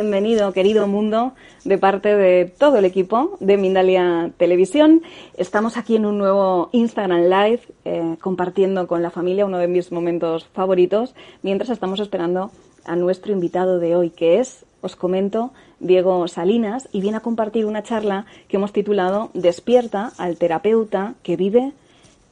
Bienvenido, querido mundo, de parte de todo el equipo de Mindalia Televisión. Estamos aquí en un nuevo Instagram Live, eh, compartiendo con la familia uno de mis momentos favoritos, mientras estamos esperando a nuestro invitado de hoy, que es, os comento, Diego Salinas, y viene a compartir una charla que hemos titulado Despierta al terapeuta que vive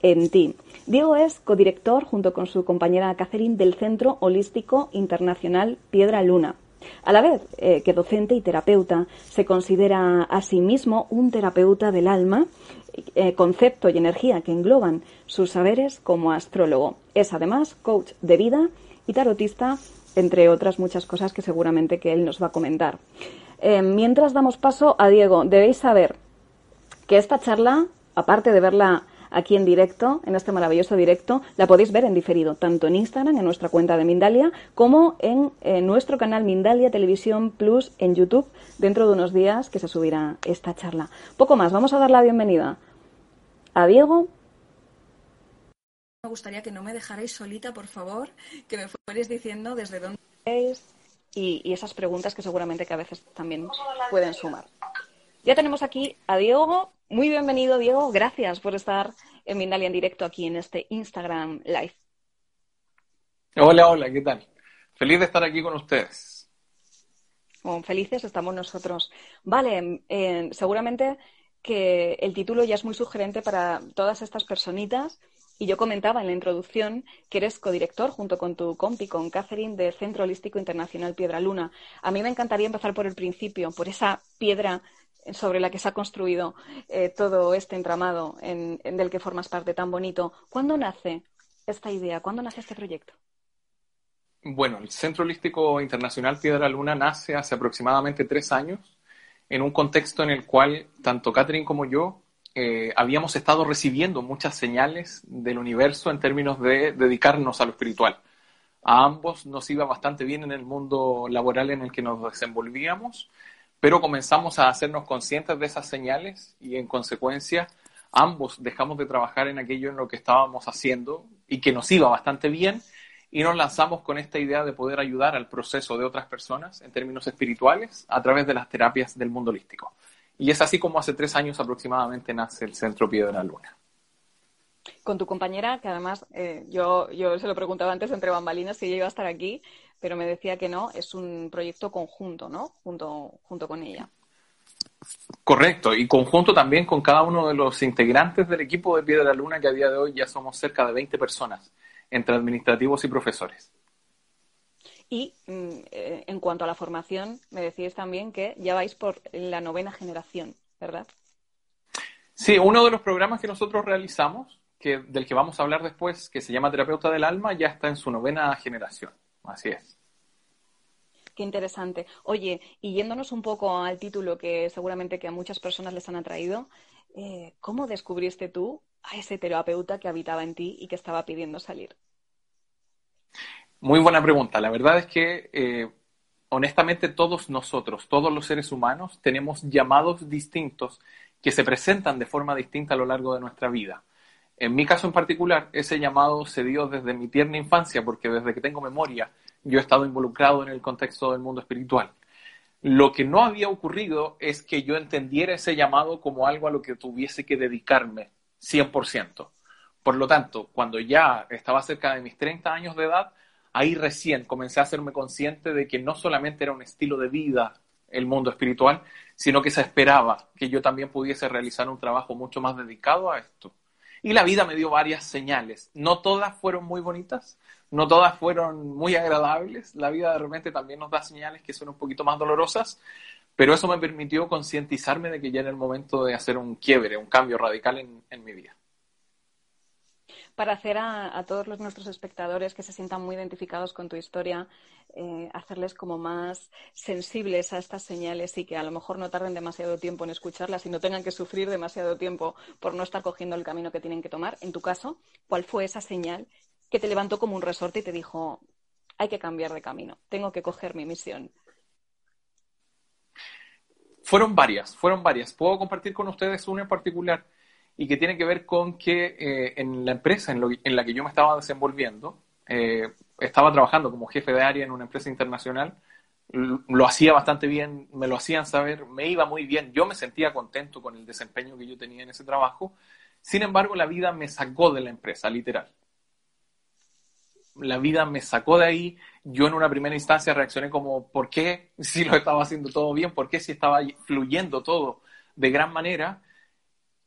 en ti. Diego es codirector, junto con su compañera Catherine, del Centro Holístico Internacional Piedra Luna a la vez eh, que docente y terapeuta, se considera a sí mismo un terapeuta del alma, eh, concepto y energía que engloban sus saberes como astrólogo. Es además coach de vida y tarotista, entre otras muchas cosas que seguramente que él nos va a comentar. Eh, mientras damos paso a Diego, debéis saber que esta charla, aparte de verla aquí en directo, en este maravilloso directo. La podéis ver en diferido, tanto en Instagram, en nuestra cuenta de Mindalia, como en, nuestro canal Mindalia Televisión Plus en YouTube, dentro de unos días que se subirá esta charla. Poco más, vamos a dar la bienvenida a Diego. Me gustaría que no me dejarais solita, por favor, que me fuerais diciendo desde dónde y, y esas preguntas que seguramente que a veces también pueden sumar. Ya tenemos aquí a Diego. Muy bienvenido, Diego. Gracias por estar en Mindalia en directo aquí en este Instagram Live. Hola, hola, ¿qué tal? Feliz de estar aquí con ustedes. felices estamos nosotros. Vale, eh, seguramente que el título ya es muy sugerente para todas estas personitas. Y yo comentaba en la introducción que eres codirector junto con tu compi, con Catherine, del Centro Holístico Internacional Piedra Luna. A mí me encantaría empezar por el principio, por esa piedra sobre la que se ha construido eh, todo este entramado en, del que formas parte tan bonito. ¿Cuándo nace esta idea? ¿Cuándo nace este proyecto? Bueno, el Centro Holístico Internacional Piedra Luna nace hace aproximadamente tres años en un contexto en el cual tanto Catherine como yo eh, habíamos estado recibiendo muchas señales del universo en términos de dedicarnos a lo espiritual. A ambos nos iba bastante bien en el mundo laboral en el que nos desenvolvíamos pero comenzamos a hacernos conscientes de esas señales y en consecuencia ambos dejamos de trabajar en aquello en lo que estábamos haciendo y que nos iba bastante bien y nos lanzamos con esta idea de poder ayudar al proceso de otras personas en términos espirituales a través de las terapias del mundo holístico. Y es así como hace tres años aproximadamente nace el Centro Piedra Luna. Con tu compañera, que además eh, yo, yo se lo preguntaba antes entre bambalinas si ella iba a estar aquí, pero me decía que no, es un proyecto conjunto, ¿no? Junto, junto con ella. Correcto, y conjunto también con cada uno de los integrantes del equipo de Piedra Luna, que a día de hoy ya somos cerca de 20 personas, entre administrativos y profesores. Y mm, eh, en cuanto a la formación, me decíais también que ya vais por la novena generación, ¿verdad? Sí, uno de los programas que nosotros realizamos, que, del que vamos a hablar después, que se llama Terapeuta del Alma, ya está en su novena generación. Así es. Qué interesante. Oye, y yéndonos un poco al título que seguramente que a muchas personas les han atraído, eh, ¿cómo descubriste tú a ese terapeuta que habitaba en ti y que estaba pidiendo salir? Muy buena pregunta. La verdad es que, eh, honestamente, todos nosotros, todos los seres humanos, tenemos llamados distintos que se presentan de forma distinta a lo largo de nuestra vida. En mi caso en particular, ese llamado se dio desde mi tierna infancia, porque desde que tengo memoria yo he estado involucrado en el contexto del mundo espiritual. Lo que no había ocurrido es que yo entendiera ese llamado como algo a lo que tuviese que dedicarme 100%. Por lo tanto, cuando ya estaba cerca de mis 30 años de edad, ahí recién comencé a hacerme consciente de que no solamente era un estilo de vida el mundo espiritual, sino que se esperaba que yo también pudiese realizar un trabajo mucho más dedicado a esto. Y la vida me dio varias señales. No todas fueron muy bonitas, no todas fueron muy agradables. La vida de repente también nos da señales que son un poquito más dolorosas, pero eso me permitió concientizarme de que ya era el momento de hacer un quiebre, un cambio radical en, mi vida. Para hacer a, todos los nuestros espectadores que se sientan muy identificados con tu historia, eh, hacerles como más sensibles a estas señales y que a lo mejor no tarden demasiado tiempo en escucharlas y no tengan que sufrir demasiado tiempo por no estar cogiendo el camino que tienen que tomar. En tu caso, ¿cuál fue esa señal que te levantó como un resorte y te dijo, hay que cambiar de camino, tengo que coger mi misión? Fueron varias, fueron varias. Puedo compartir con ustedes una en particular y que tiene que ver con que eh, en la empresa en, la que yo me estaba desenvolviendo, eh, estaba trabajando como jefe de área en una empresa internacional, lo hacía bastante bien, me lo hacían saber, me iba muy bien, yo me sentía contento con el desempeño que yo tenía en ese trabajo, sin embargo la vida me sacó de la empresa, literal la vida me sacó de ahí. Yo en una primera instancia reaccioné como, ¿por qué si lo estaba haciendo todo bien? ¿Por qué si estaba fluyendo todo de gran manera?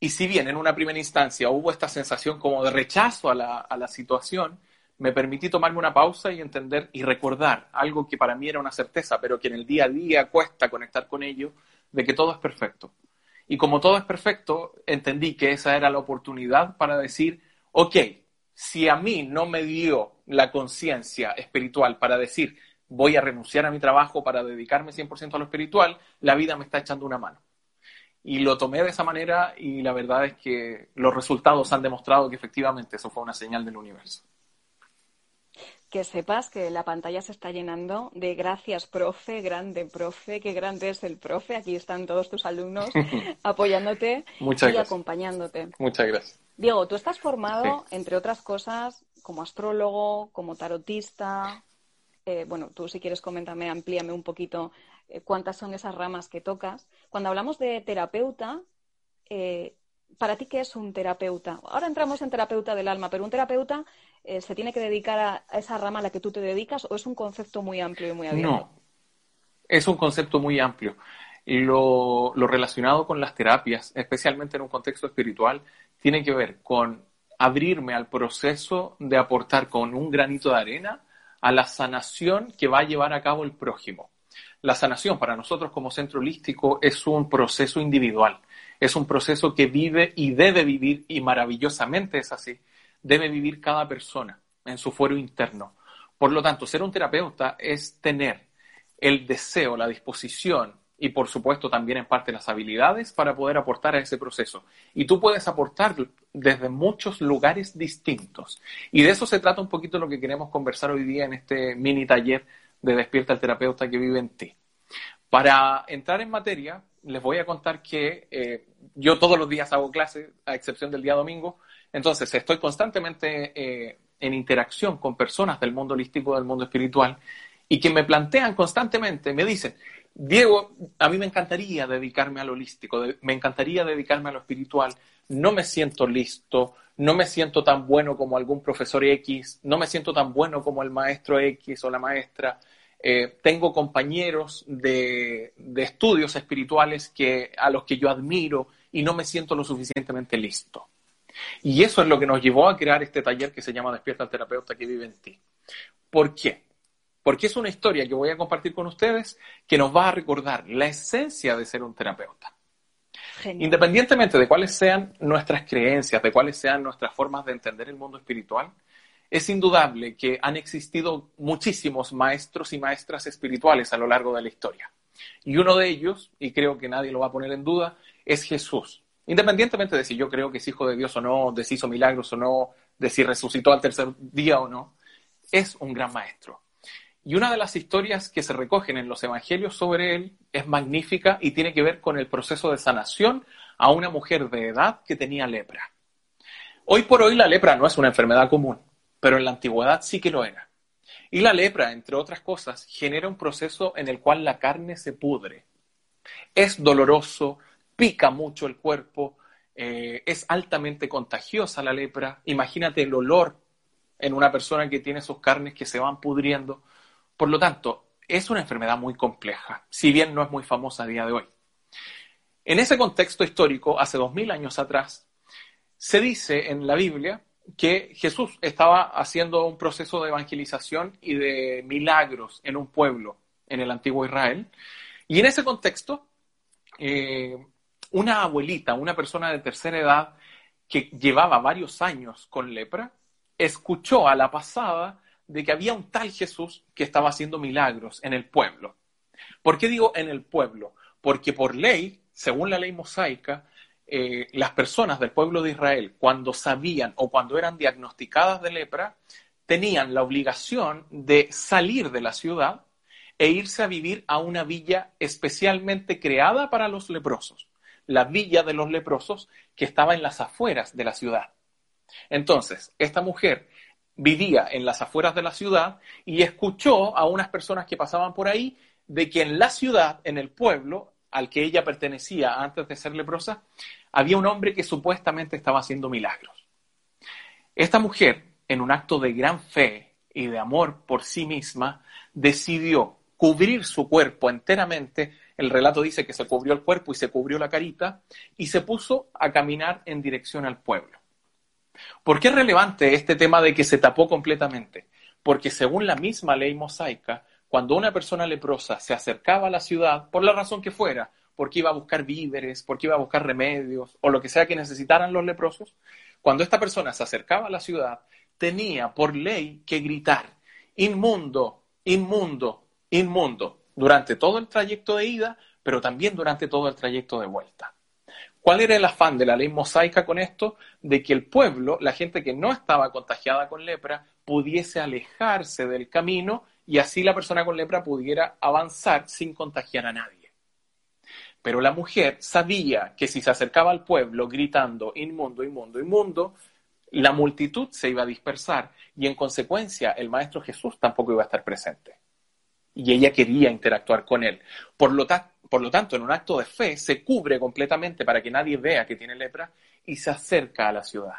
Y si bien en una primera instancia hubo esta sensación como de rechazo a la, situación, me permití tomarme una pausa y entender y recordar algo que para mí era una certeza, pero que en el día a día cuesta conectar con ello, de que todo es perfecto. Y como todo es perfecto, entendí que esa era la oportunidad para decir, ok, si a mí no me dio la conciencia espiritual para decir voy a renunciar a mi trabajo para dedicarme 100% a lo espiritual, la vida me está echando una mano. Y lo tomé de esa manera y la verdad es que los resultados han demostrado que efectivamente eso fue una señal del universo. Que sepas que la pantalla se está llenando de gracias, profe, grande, profe, qué grande es el profe. Aquí están todos tus alumnos apoyándote y acompañándote. Muchas gracias. Diego, tú estás formado, entre otras cosas, como astrólogo, como tarotista. Eh, bueno, tú si quieres coméntame, amplíame un poquito cuántas son esas ramas que tocas. Cuando hablamos de terapeuta, eh, ¿para ti qué es un terapeuta? Ahora entramos en terapeuta del alma, pero un terapeuta se tiene que dedicar a, esa rama a la que tú te dedicas o es un concepto muy amplio y muy abierto? No, es un concepto muy amplio. Lo, lo relacionado con las terapias, especialmente en un contexto espiritual, tiene que ver con abrirme al proceso de aportar con un granito de arena a la sanación que va a llevar a cabo el prójimo. La sanación para nosotros como centro holístico es un proceso individual, es un proceso que vive y debe vivir, y maravillosamente es así, debe vivir cada persona en su fuero interno. Por lo tanto, ser un terapeuta es tener el deseo, la disposición, y por supuesto también en parte las habilidades para poder aportar a ese proceso. Y tú puedes aportar desde muchos lugares distintos. Y de eso se trata un poquito lo que queremos conversar hoy día en este mini taller de Despierta el terapeuta que vive en ti. Para entrar en materia, les voy a contar que eh, yo todos los días hago clases, a excepción del día domingo, entonces estoy constantemente eh, en interacción con personas del mundo holístico, del mundo espiritual, y que me plantean constantemente, me dicen, Diego, a mí me encantaría dedicarme a lo holístico, me encantaría dedicarme a lo espiritual. No me siento listo, no me siento tan bueno como algún profesor X, no me siento tan bueno como el maestro X o la maestra. Eh, tengo compañeros de, estudios espirituales que, a los que yo admiro y no me siento lo suficientemente listo. Y eso es lo que nos llevó a crear este taller que se llama Despierta al terapeuta que vive en ti. ¿Por qué? porque es una historia que voy a compartir con ustedes que nos va a recordar la esencia de ser un terapeuta. Independientemente de cuáles sean nuestras creencias, de cuáles sean nuestras formas de entender el mundo espiritual, es indudable que han existido muchísimos maestros y maestras espirituales a lo largo de la historia. Y uno de ellos, y creo que nadie lo va a poner en duda, es Jesús. Independientemente de si yo creo que es hijo de Dios o no, de si hizo milagros o no, de si resucitó al tercer día o no, es un gran maestro. Y una de las historias que se recogen en los evangelios sobre él es magnífica y tiene que ver con el proceso de sanación a una mujer de edad que tenía lepra. Hoy por hoy la lepra no es una enfermedad común, pero en la antigüedad sí que lo era. Y la lepra, entre otras cosas, genera un proceso en el cual la carne se pudre. Es doloroso, pica mucho el cuerpo, eh, es altamente contagiosa la lepra. Imagínate el olor en una persona que tiene sus carnes que se van pudriendo. Por lo tanto, es una enfermedad muy compleja, si bien no es muy famosa a día de hoy. En ese contexto histórico, hace dos mil años atrás, se dice en la Biblia que Jesús estaba haciendo un proceso de evangelización y de milagros en un pueblo en el antiguo Israel. Y en ese contexto, eh, una abuelita, una persona de tercera edad que llevaba varios años con lepra, escuchó a la pasada de que había un tal Jesús que estaba haciendo milagros en el pueblo. ¿Por qué digo en el pueblo? Porque por ley, según la ley mosaica, eh, las personas del pueblo de Israel, cuando sabían o cuando eran diagnosticadas de lepra, tenían la obligación de salir de la ciudad e irse a vivir a una villa especialmente creada para los leprosos, la villa de los leprosos que estaba en las afueras de la ciudad. Entonces, esta mujer vivía en las afueras de la ciudad y escuchó a unas personas que pasaban por ahí de que en la ciudad, en el pueblo al que ella pertenecía antes de ser leprosa, había un hombre que supuestamente estaba haciendo milagros. Esta mujer, en un acto de gran fe y de amor por sí misma, decidió cubrir su cuerpo enteramente. El relato dice que se cubrió el cuerpo y se cubrió la carita y se puso a caminar en dirección al pueblo. ¿Por qué es relevante este tema de que se tapó completamente? Porque según la misma ley mosaica, cuando una persona leprosa se acercaba a la ciudad, por la razón que fuera, porque iba a buscar víveres, porque iba a buscar remedios o lo que sea que necesitaran los leprosos, cuando esta persona se acercaba a la ciudad, tenía por ley que gritar, inmundo, inmundo, inmundo, durante todo el trayecto de ida, pero también durante todo el trayecto de vuelta. ¿Cuál era el afán de la ley mosaica con esto? De que el pueblo, la gente que no estaba contagiada con lepra, pudiese alejarse del camino y así la persona con lepra pudiera avanzar sin contagiar a nadie. Pero la mujer sabía que si se acercaba al pueblo gritando inmundo, inmundo, inmundo, la multitud se iba a dispersar y en consecuencia el Maestro Jesús tampoco iba a estar presente. Y ella quería interactuar con él. Por lo, tanto, por lo tanto, en un acto de fe, se cubre completamente para que nadie vea que tiene lepra y se acerca a la ciudad.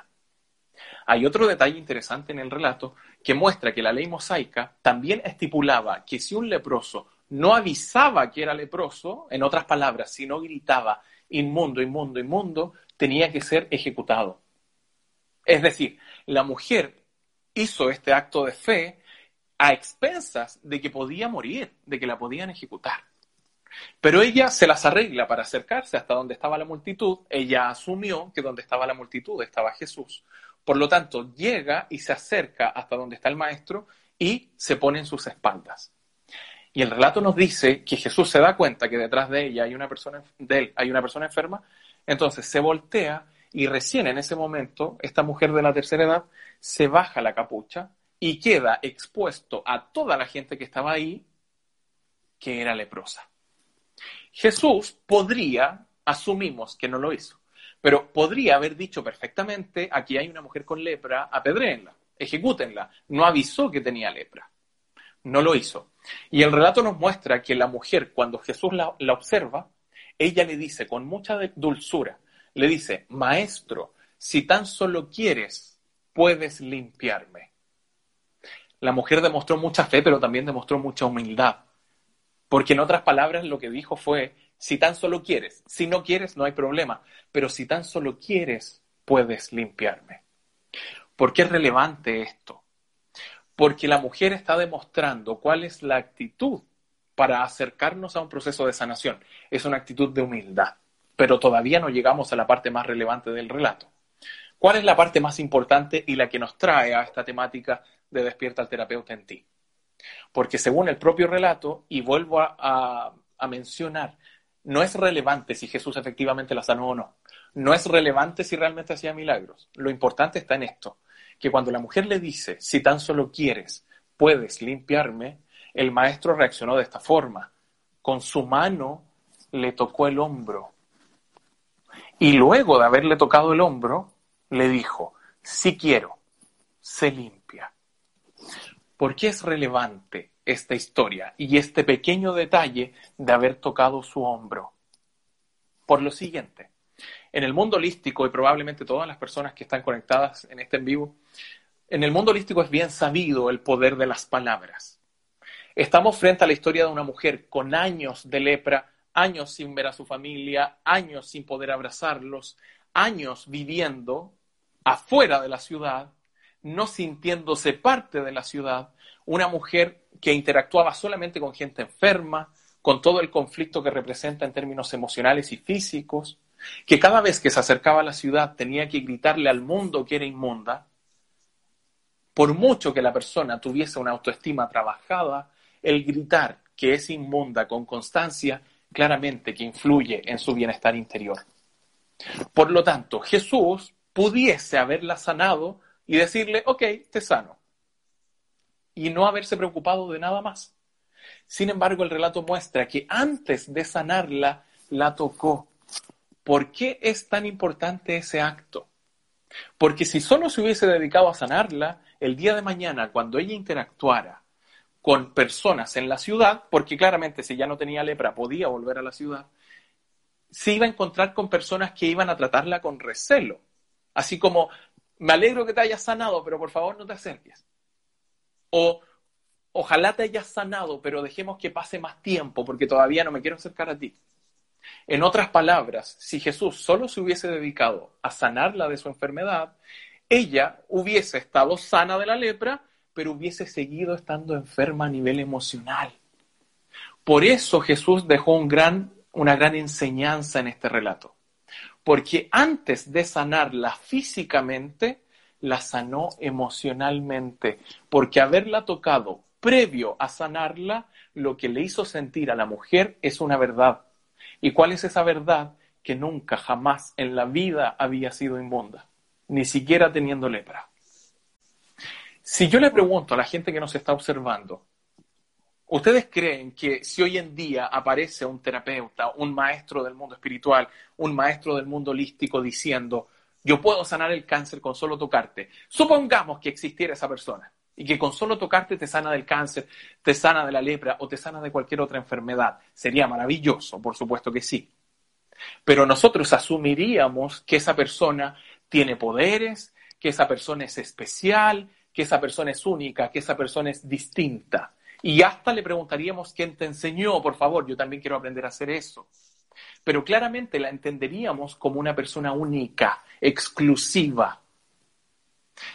Hay otro detalle interesante en el relato que muestra que la ley mosaica también estipulaba que si un leproso no avisaba que era leproso, en otras palabras, si no gritaba inmundo, inmundo, inmundo, tenía que ser ejecutado. Es decir, la mujer hizo este acto de fe a expensas de que podía morir, de que la podían ejecutar. Pero ella se las arregla para acercarse hasta donde estaba la multitud. Ella asumió que donde estaba la multitud estaba Jesús. Por lo tanto, llega y se acerca hasta donde está el maestro y se pone en sus espaldas. Y el relato nos dice que Jesús se da cuenta que detrás de ella hay una persona, de él hay una persona enferma, entonces se voltea y recién en ese momento esta mujer de la tercera edad se baja la capucha y queda expuesto a toda la gente que estaba ahí que era leprosa. Jesús podría, asumimos que no lo hizo, pero podría haber dicho perfectamente, aquí hay una mujer con lepra, apedréenla, ejecútenla. No avisó que tenía lepra. No lo hizo. Y el relato nos muestra que la mujer, cuando Jesús la, la observa, ella le dice con mucha dulzura, le dice, maestro, si tan solo quieres, puedes limpiarme. La mujer demostró mucha fe, pero también demostró mucha humildad. Porque en otras palabras lo que dijo fue, si tan solo quieres, si no quieres no hay problema, pero si tan solo quieres, puedes limpiarme. ¿Por qué es relevante esto? Porque la mujer está demostrando cuál es la actitud para acercarnos a un proceso de sanación. Es una actitud de humildad, pero todavía no llegamos a la parte más relevante del relato. ¿Cuál es la parte más importante y la que nos trae a esta temática de despierta al terapeuta en ti? Porque según el propio relato, y vuelvo a, mencionar, no es relevante si Jesús efectivamente la sanó o no. No es relevante si realmente hacía milagros. Lo importante está en esto, que cuando la mujer le dice, si tan solo quieres, puedes limpiarme, el maestro reaccionó de esta forma. Con su mano le tocó el hombro. Y luego de haberle tocado el hombro, le dijo, si quiero, se limpia. ¿Por qué es relevante esta historia y este pequeño detalle de haber tocado su hombro? Por lo siguiente, en el mundo holístico, y probablemente todas las personas que están conectadas en este en vivo, en el mundo holístico es bien sabido el poder de las palabras. Estamos frente a la historia de una mujer con años de lepra, años sin ver a su familia, años sin poder abrazarlos, años viviendo afuera de la ciudad, no sintiéndose parte de la ciudad, una mujer que interactuaba solamente con gente enferma, con todo el conflicto que representa en términos emocionales y físicos, que cada vez que se acercaba a la ciudad tenía que gritarle al mundo que era inmunda, por mucho que la persona tuviese una autoestima trabajada, el gritar que es inmunda con constancia claramente que influye en su bienestar interior. Por lo tanto, Jesús pudiese haberla sanado y decirle, ok, te sano, y no haberse preocupado de nada más. Sin embargo, el relato muestra que antes de sanarla, la tocó. ¿Por qué es tan importante ese acto? Porque si solo se hubiese dedicado a sanarla, el día de mañana, cuando ella interactuara con personas en la ciudad, porque claramente si ya no tenía lepra podía volver a la ciudad, se iba a encontrar con personas que iban a tratarla con recelo. Así como, me alegro que te hayas sanado, pero por favor no te acerques. O ojalá te hayas sanado, pero dejemos que pase más tiempo porque todavía no me quiero acercar a ti. En otras palabras, si Jesús solo se hubiese dedicado a sanarla de su enfermedad, ella hubiese estado sana de la lepra, pero hubiese seguido estando enferma a nivel emocional. Por eso Jesús dejó una gran enseñanza en este relato. Porque antes de sanarla físicamente, la sanó emocionalmente. Porque haberla tocado previo a sanarla, lo que le hizo sentir a la mujer es una verdad. ¿Y cuál es esa verdad? Que nunca, jamás en la vida había sido inmunda, ni siquiera teniendo lepra. Si yo le pregunto a la gente que nos está observando, ¿ustedes creen que si hoy en día aparece un terapeuta, un maestro del mundo espiritual, un maestro del mundo holístico diciendo, yo puedo sanar el cáncer con solo tocarte? Supongamos que existiera esa persona y que con solo tocarte te sana del cáncer, te sana de la lepra o te sana de cualquier otra enfermedad. Sería maravilloso, por supuesto que sí. Pero nosotros asumiríamos que esa persona tiene poderes, que esa persona es especial, que esa persona es única, que esa persona es distinta. Y hasta le preguntaríamos quién te enseñó, por favor, yo también quiero aprender a hacer eso. Pero claramente la entenderíamos como una persona única, exclusiva.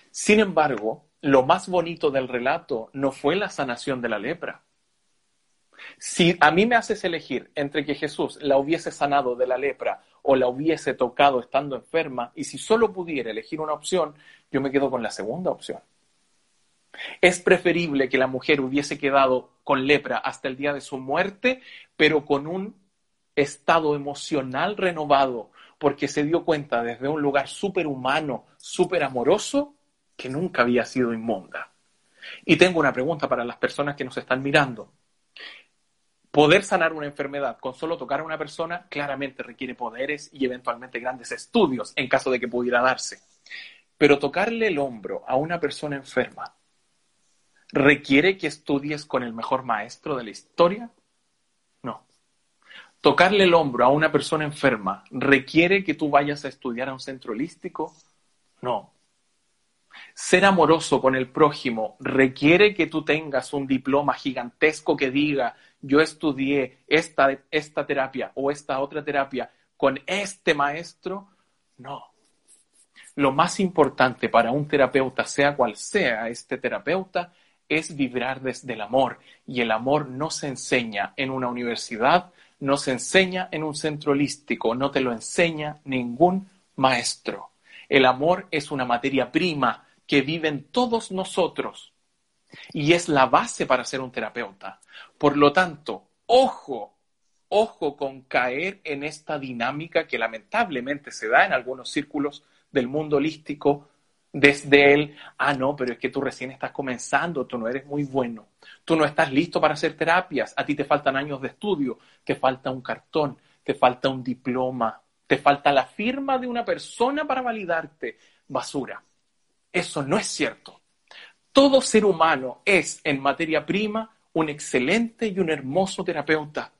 Sin embargo, lo más bonito del relato no fue la sanación de la lepra. Si a mí me haces elegir entre que Jesús la hubiese sanado de la lepra o la hubiese tocado estando enferma, y si solo pudiera elegir una opción, yo me quedo con la segunda opción. Es preferible que la mujer hubiese quedado con lepra hasta el día de su muerte, pero con un estado emocional renovado, porque se dio cuenta desde un lugar súper humano, súper amoroso, que nunca había sido inmunda. Y tengo una pregunta para las personas que nos están mirando. Poder sanar una enfermedad con solo tocar a una persona claramente requiere poderes y eventualmente grandes estudios en caso de que pudiera darse. Pero tocarle el hombro a una persona enferma requiere que estudies con el mejor maestro de la historia? No. Tocarle el hombro a una persona enferma requiere que tú vayas a estudiar a un centro holístico? No. Ser amoroso con el prójimo requiere que tú tengas un diploma gigantesco que diga, yo estudié esta, esta terapia o esta otra terapia con este maestro. No. Lo más importante para un terapeuta, sea cual sea este terapeuta, es vibrar desde el amor. Y el amor no se enseña en una universidad, no se enseña en un centro holístico, no te lo enseña ningún maestro. El amor es una materia prima que viven todos nosotros y es la base para ser un terapeuta. Por lo tanto, ojo, ojo con caer en esta dinámica que lamentablemente se da en algunos círculos del mundo holístico desde el, ah, no, pero es que tú recién estás comenzando, tú no eres muy bueno, tú no estás listo para hacer terapias, a ti te faltan años de estudio, te falta un cartón, te falta un diploma, te falta la firma de una persona para validarte. Basura. Eso no es cierto. Todo ser humano es, en materia prima, un excelente y un hermoso terapeuta.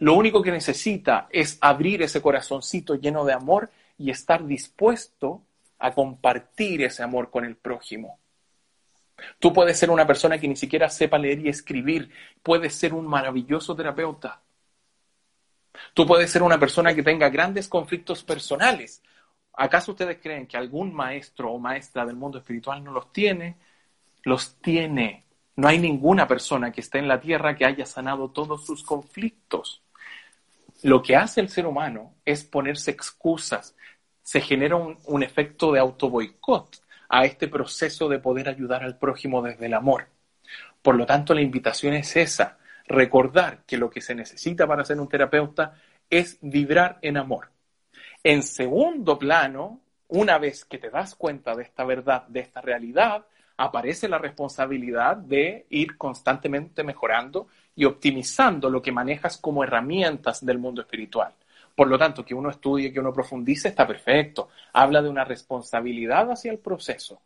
Lo único que necesita es abrir ese corazoncito lleno de amor y estar dispuesto a compartir ese amor con el prójimo. Tú puedes ser una persona que ni siquiera sepa leer y escribir, puedes ser un maravilloso terapeuta. Tú puedes ser una persona que tenga grandes conflictos personales, ¿Acaso ustedes creen que algún maestro o maestra del mundo espiritual no los tiene? Los tiene. No hay ninguna persona que esté en la tierra que haya sanado todos sus conflictos. Lo que hace el ser humano es ponerse excusas. Se genera un, efecto de autoboicot a este proceso de poder ayudar al prójimo desde el amor. Por lo tanto, la invitación es esa, recordar que lo que se necesita para ser un terapeuta es vibrar en amor. En segundo plano, una vez que te das cuenta de esta verdad, de esta realidad, aparece la responsabilidad de ir constantemente mejorando y optimizando lo que manejas como herramientas del mundo espiritual. Por lo tanto, que uno estudie, que uno profundice, está perfecto. Habla de una responsabilidad hacia el proceso.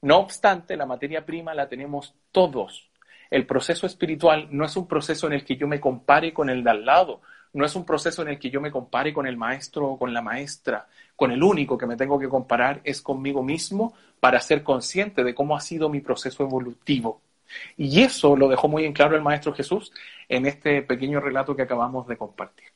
No obstante, la materia prima la tenemos todos. El proceso espiritual no es un proceso en el que yo me compare con el de al lado, no es un proceso en el que yo me compare con el maestro o con la maestra, con el único que me tengo que comparar es conmigo mismo para ser consciente de cómo ha sido mi proceso evolutivo. Y eso lo dejó muy en claro el Maestro Jesús en este pequeño relato que acabamos de compartir.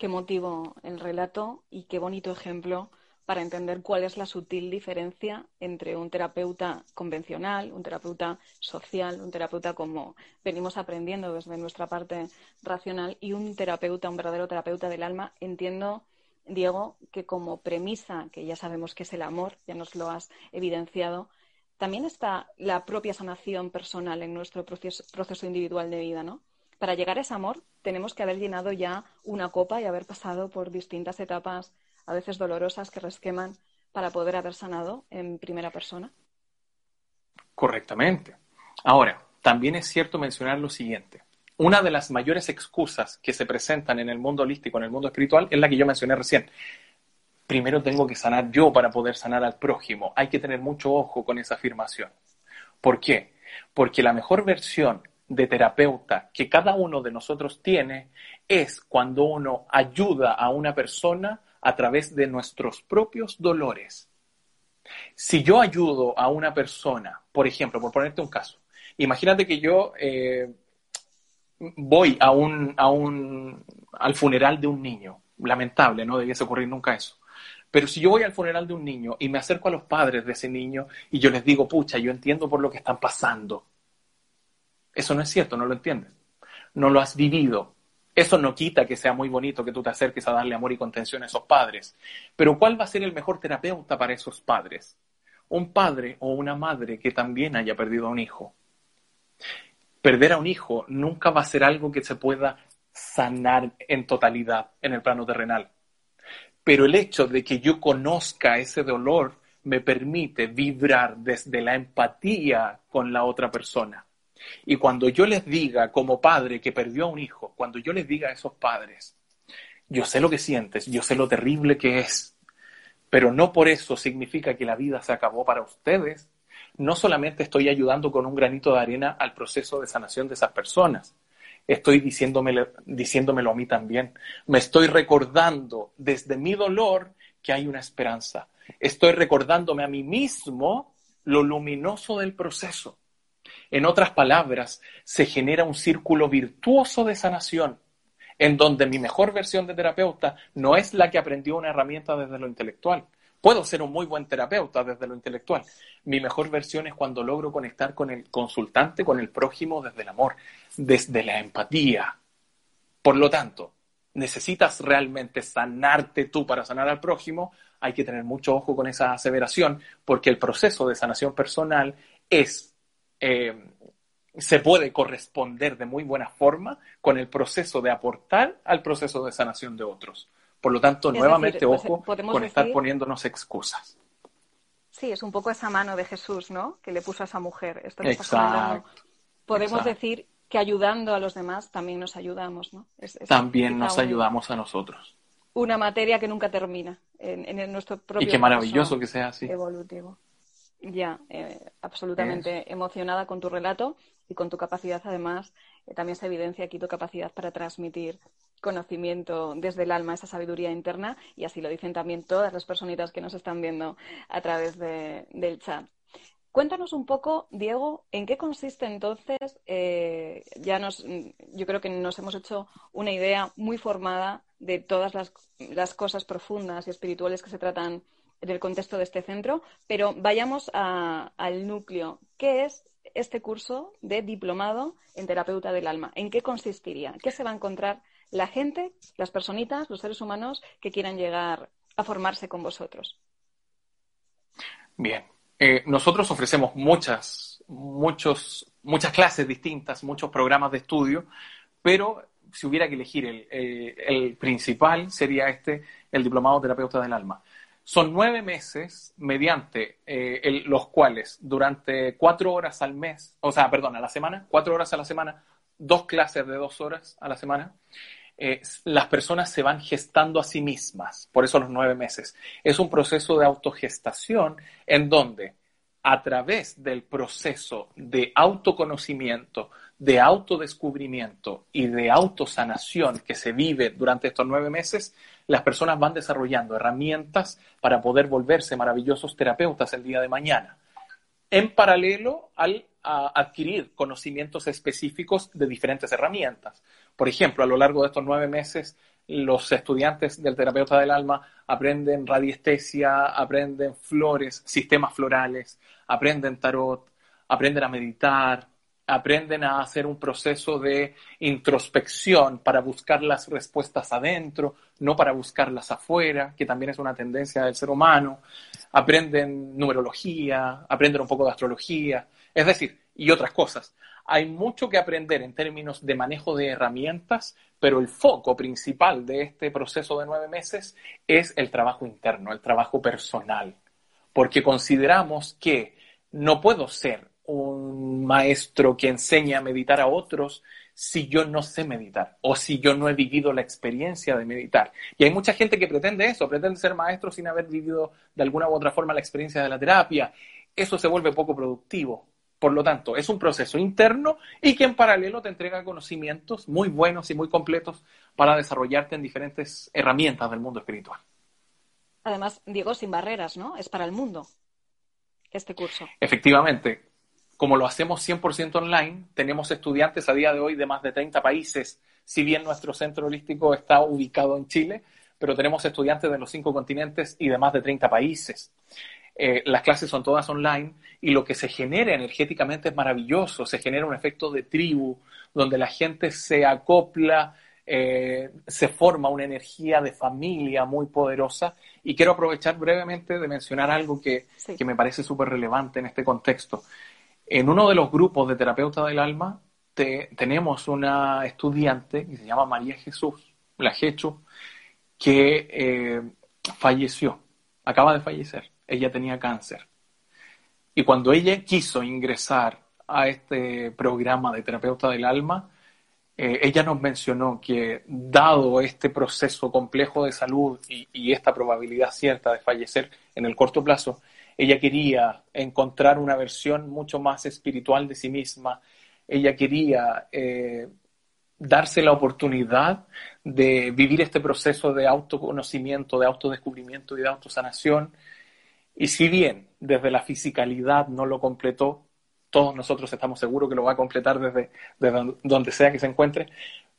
Qué motivo el relato y qué bonito ejemplo para entender cuál es la sutil diferencia entre un terapeuta convencional, un terapeuta social, un terapeuta como venimos aprendiendo desde nuestra parte racional y un terapeuta, un verdadero terapeuta del alma. Entiendo, Diego, que como premisa, que ya sabemos que es el amor, ya nos lo has evidenciado, también está la propia sanación personal en nuestro proceso, proceso individual de vida, ¿no? Para llegar a ese amor tenemos que haber llenado ya una copa y haber pasado por distintas etapas a veces dolorosas, que resqueman para poder haber sanado en primera persona? Correctamente. Ahora, también es cierto mencionar lo siguiente. Una de las mayores excusas que se presentan en el mundo holístico, en el mundo espiritual, es la que yo mencioné recién. Primero tengo que sanar yo para poder sanar al prójimo. Hay que tener mucho ojo con esa afirmación. ¿Por qué? Porque la mejor versión de terapeuta que cada uno de nosotros tiene es cuando uno ayuda a una persona a través de nuestros propios dolores. Si yo ayudo a una persona, por ejemplo, por ponerte un caso, imagínate que yo eh, voy a un, a un, al funeral de un niño, lamentable, no debiese ocurrir nunca eso. Pero si yo voy al funeral de un niño y me acerco a los padres de ese niño y yo les digo, pucha, yo entiendo por lo que están pasando, eso no es cierto, no lo entiendes. No lo has vivido, eso no quita que sea muy bonito que tú te acerques a darle amor y contención a esos padres. Pero ¿cuál va a ser el mejor terapeuta para esos padres? Un padre o una madre que también haya perdido a un hijo. Perder a un hijo nunca va a ser algo que se pueda sanar en totalidad en el plano terrenal. Pero el hecho de que yo conozca ese dolor me permite vibrar desde la empatía con la otra persona. Y cuando yo les diga como padre que perdió a un hijo, cuando yo les diga a esos padres, yo sé lo que sientes, yo sé lo terrible que es, pero no por eso significa que la vida se acabó para ustedes. No solamente estoy ayudando con un granito de arena al proceso de sanación de esas personas, estoy diciéndomelo, diciéndomelo a mí también. Me estoy recordando desde mi dolor que hay una esperanza. Estoy recordándome a mí mismo lo luminoso del proceso. En otras palabras, se genera un círculo virtuoso de sanación, en donde mi mejor versión de terapeuta no es la que aprendió una herramienta desde lo intelectual. Puedo ser un muy buen terapeuta desde lo intelectual. Mi mejor versión es cuando logro conectar con el consultante, con el prójimo desde el amor, desde la empatía. Por lo tanto, necesitas realmente sanarte tú para sanar al prójimo, hay que tener mucho ojo con esa aseveración, porque el proceso de sanación personal es eh, se puede corresponder de muy buena forma con el proceso de aportar al proceso de sanación de otros. Por lo tanto, nuevamente, pues, ojo con estar poniéndonos excusas. Sí, es un poco esa mano de Jesús, ¿no? Que le puso a esa mujer. Esto exacto, Podemos decir que ayudando a los demás también nos ayudamos, ¿no? también nos ayudamos a nosotros. Una materia que nunca termina en, nuestro propio Y qué maravilloso que sea así. Evolutivo. Ya, eh, absolutamente emocionada con tu relato y con tu capacidad, además, eh, también se evidencia aquí tu capacidad para transmitir conocimiento desde el alma, esa sabiduría interna, y así lo dicen también todas las personitas que nos están viendo a través del chat. Cuéntanos un poco, Diego, en qué consiste entonces, eh, ya nos, yo creo que nos hemos hecho una idea muy formada de todas las, las cosas profundas y espirituales que se tratan en el contexto de este centro, pero vayamos al núcleo. ¿Qué es este curso de diplomado en terapeuta del alma? ¿En qué consistiría? ¿Qué se va a encontrar la gente, las personitas, los seres humanos que quieran llegar a formarse con vosotros? Bien, eh, nosotros ofrecemos muchas, muchos, muchas clases distintas, muchos programas de estudio, pero si hubiera que elegir el, el principal sería este, el diplomado terapeuta del alma. Son nueve meses mediante eh, los cuales durante cuatro horas al mes, o sea, perdón, a la semana, cuatro horas a la semana, dos clases de dos horas a la semana, eh, las personas se van gestando a sí mismas, por eso los nueve meses. Es un proceso de autogestación en donde a través del proceso de autoconocimiento, de autodescubrimiento y de autosanación que se vive durante estos nueve meses, las personas van desarrollando herramientas para poder volverse maravillosos terapeutas el día de mañana. En paralelo al adquirir conocimientos específicos de diferentes herramientas. Por ejemplo, a lo largo de estos nueve meses, los estudiantes del terapeuta del alma aprenden radiestesia, aprenden flores, sistemas florales, aprenden tarot, aprenden a meditar, aprenden a hacer un proceso de introspección para buscar las respuestas adentro, no para buscarlas afuera, que también es una tendencia del ser humano. Aprenden numerología, aprenden un poco de astrología, es decir, y otras cosas. Hay mucho que aprender en términos de manejo de herramientas, pero el foco principal de este proceso de nueve meses es el trabajo interno, el trabajo personal, porque consideramos que no puedo ser un maestro que enseña a meditar a otros si yo no sé meditar o si yo no he vivido la experiencia de meditar. Y hay mucha gente que pretende eso, pretende ser maestro sin haber vivido de alguna u otra forma la experiencia de la terapia. Eso se vuelve poco productivo. Por lo tanto, es un proceso interno y que en paralelo te entrega conocimientos muy buenos y muy completos para desarrollarte en diferentes herramientas del mundo espiritual. Además, Diego, sin barreras, ¿no? Es para el mundo este curso. Efectivamente, como lo hacemos 100% online, tenemos estudiantes a día de hoy de más de 30 países, si bien nuestro centro holístico está ubicado en Chile, pero tenemos estudiantes de los cinco continentes y de más de 30 países. Eh, las clases son todas online y lo que se genera energéticamente es maravilloso, se genera un efecto de tribu, donde la gente se acopla, eh, se forma una energía de familia muy poderosa y quiero aprovechar brevemente de mencionar algo que, que me parece súper relevante en este contexto. En uno de los grupos de terapeuta del alma tenemos una estudiante que se llama María Jesús, la Jechu, que eh, falleció, acaba de fallecer. Ella tenía cáncer. Y cuando ella quiso ingresar a este programa de terapeuta del alma, eh, ella nos mencionó que dado este proceso complejo de salud y, esta probabilidad cierta de fallecer en el corto plazo, ella quería encontrar una versión mucho más espiritual de sí misma. Ella quería eh, darse la oportunidad de vivir este proceso de autoconocimiento, de autodescubrimiento y de autosanación. Y si bien desde la fisicalidad no lo completó, todos nosotros estamos seguros que lo va a completar desde, desde donde sea que se encuentre,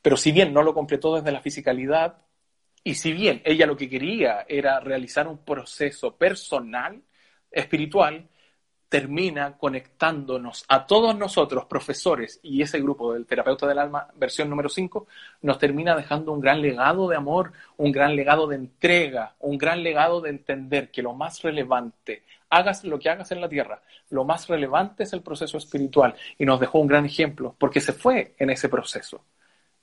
pero si bien no lo completó desde la fisicalidad, y si bien ella lo que quería era realizar un proceso personal, espiritual termina conectándonos a todos nosotros, profesores, y ese grupo del terapeuta del alma, versión número 5, nos termina dejando un gran legado de amor, un gran legado de entrega, un gran legado de entender que lo más relevante, hagas lo que hagas en la tierra, lo más relevante es el proceso espiritual. Y nos dejó un gran ejemplo, porque se fue en ese proceso.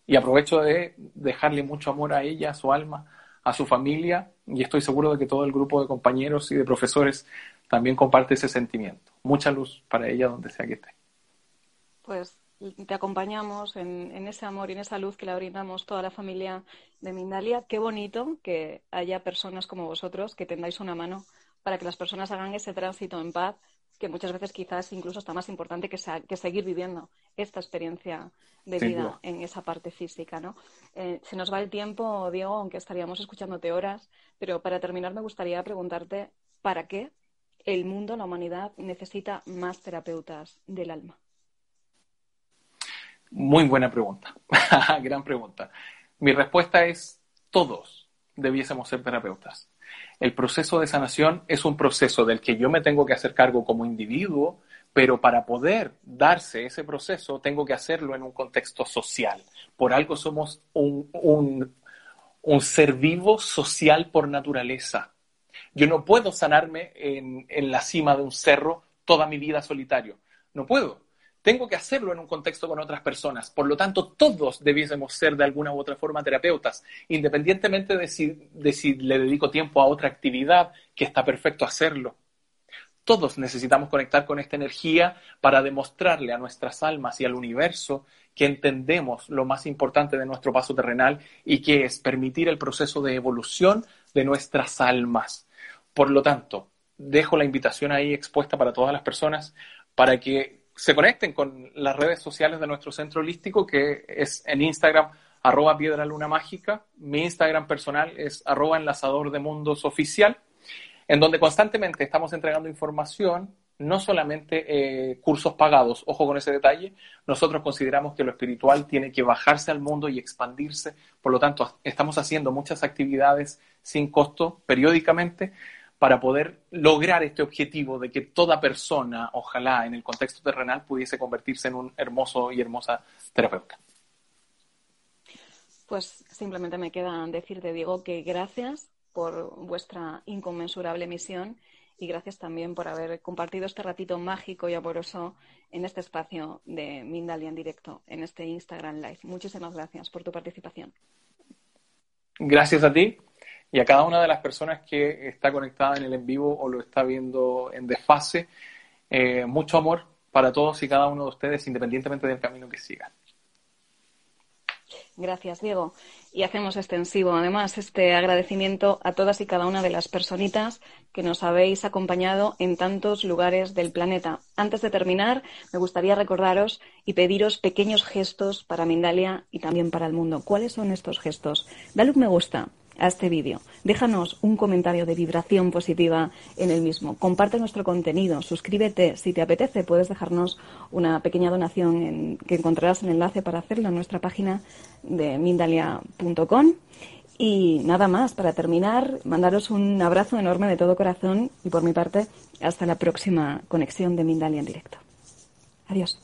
Y aprovecho de dejarle mucho amor a ella, a su alma, a su familia, y estoy seguro de que todo el grupo de compañeros y de profesores también comparte ese sentimiento. Mucha luz para ella donde sea que esté. Pues te acompañamos en, ese amor y en esa luz que le brindamos toda la familia de Mindalia. Qué bonito que haya personas como vosotros que tendáis una mano para que las personas hagan ese tránsito en paz, que muchas veces quizás incluso está más importante que, seguir viviendo esta experiencia de vida en esa parte física. ¿no? Eh, se nos va el tiempo, Diego, aunque estaríamos escuchándote horas, pero para terminar me gustaría preguntarte, ¿para qué el mundo, la humanidad, necesita más terapeutas del alma? Muy buena pregunta, gran pregunta. Mi respuesta es todos debiésemos ser terapeutas. El proceso de sanación es un proceso del que yo me tengo que hacer cargo como individuo, Pero para poder darse ese proceso, tengo que hacerlo en un contexto social. Por algo somos un, ser vivo social por naturaleza. Yo no puedo sanarme en, en la cima de un cerro toda mi vida solitario. No puedo tengo que hacerlo en un contexto con otras personas. Por lo tanto, todos debiésemos ser de alguna u otra forma terapeutas, independientemente de si, de si le dedico tiempo a otra actividad, que está perfecto hacerlo. Todos necesitamos conectar con esta energía para demostrarle a nuestras almas y al universo que entendemos lo más importante de nuestro paso terrenal y que es permitir el proceso de evolución de nuestras almas. Por lo tanto, dejo la invitación ahí expuesta para todas las personas para que se conecten con las redes sociales de nuestro centro holístico, que es en Instagram, arroba piedra luna mágica. Mi Instagram personal es arroba enlazador de mundos oficial, en donde constantemente estamos entregando información, no solamente eh, cursos pagados, ojo con ese detalle, nosotros consideramos que lo espiritual tiene que bajarse al mundo y expandirse, por lo tanto, estamos haciendo muchas actividades sin costo periódicamente para poder lograr este objetivo de que toda persona, ojalá en el contexto terrenal, pudiese convertirse en un hermoso y hermosa terapeuta. Pues simplemente me queda decirte, Diego, que gracias por vuestra inconmensurable misión y gracias también por haber compartido este ratito mágico y amoroso en este espacio de Mindalia en directo, en este Instagram Live. Muchísimas gracias por tu participación. Gracias a ti y a cada una de las personas que está conectada en el en vivo o lo está viendo en desfase. Eh, mucho amor para todos y cada uno de ustedes, independientemente del camino que sigan. Gracias, Diego. Y hacemos extensivo, además, este agradecimiento a todas y cada una de las personitas que nos habéis acompañado en tantos lugares del planeta. Antes de terminar, me gustaría recordaros y pediros pequeños gestos para Mindalia y también para el mundo. ¿Cuáles son estos gestos? Dale un me gusta, a este vídeo. Déjanos un comentario de vibración positiva en el mismo. Comparte nuestro contenido, suscríbete. Si te apetece, puedes dejarnos una pequeña donación que encontrarás el enlace para hacerlo en nuestra página de mindalia.com. Y nada más, para terminar, mandaros un abrazo enorme de todo corazón y por mi parte, hasta la próxima conexión de Mindalia en directo. Adiós.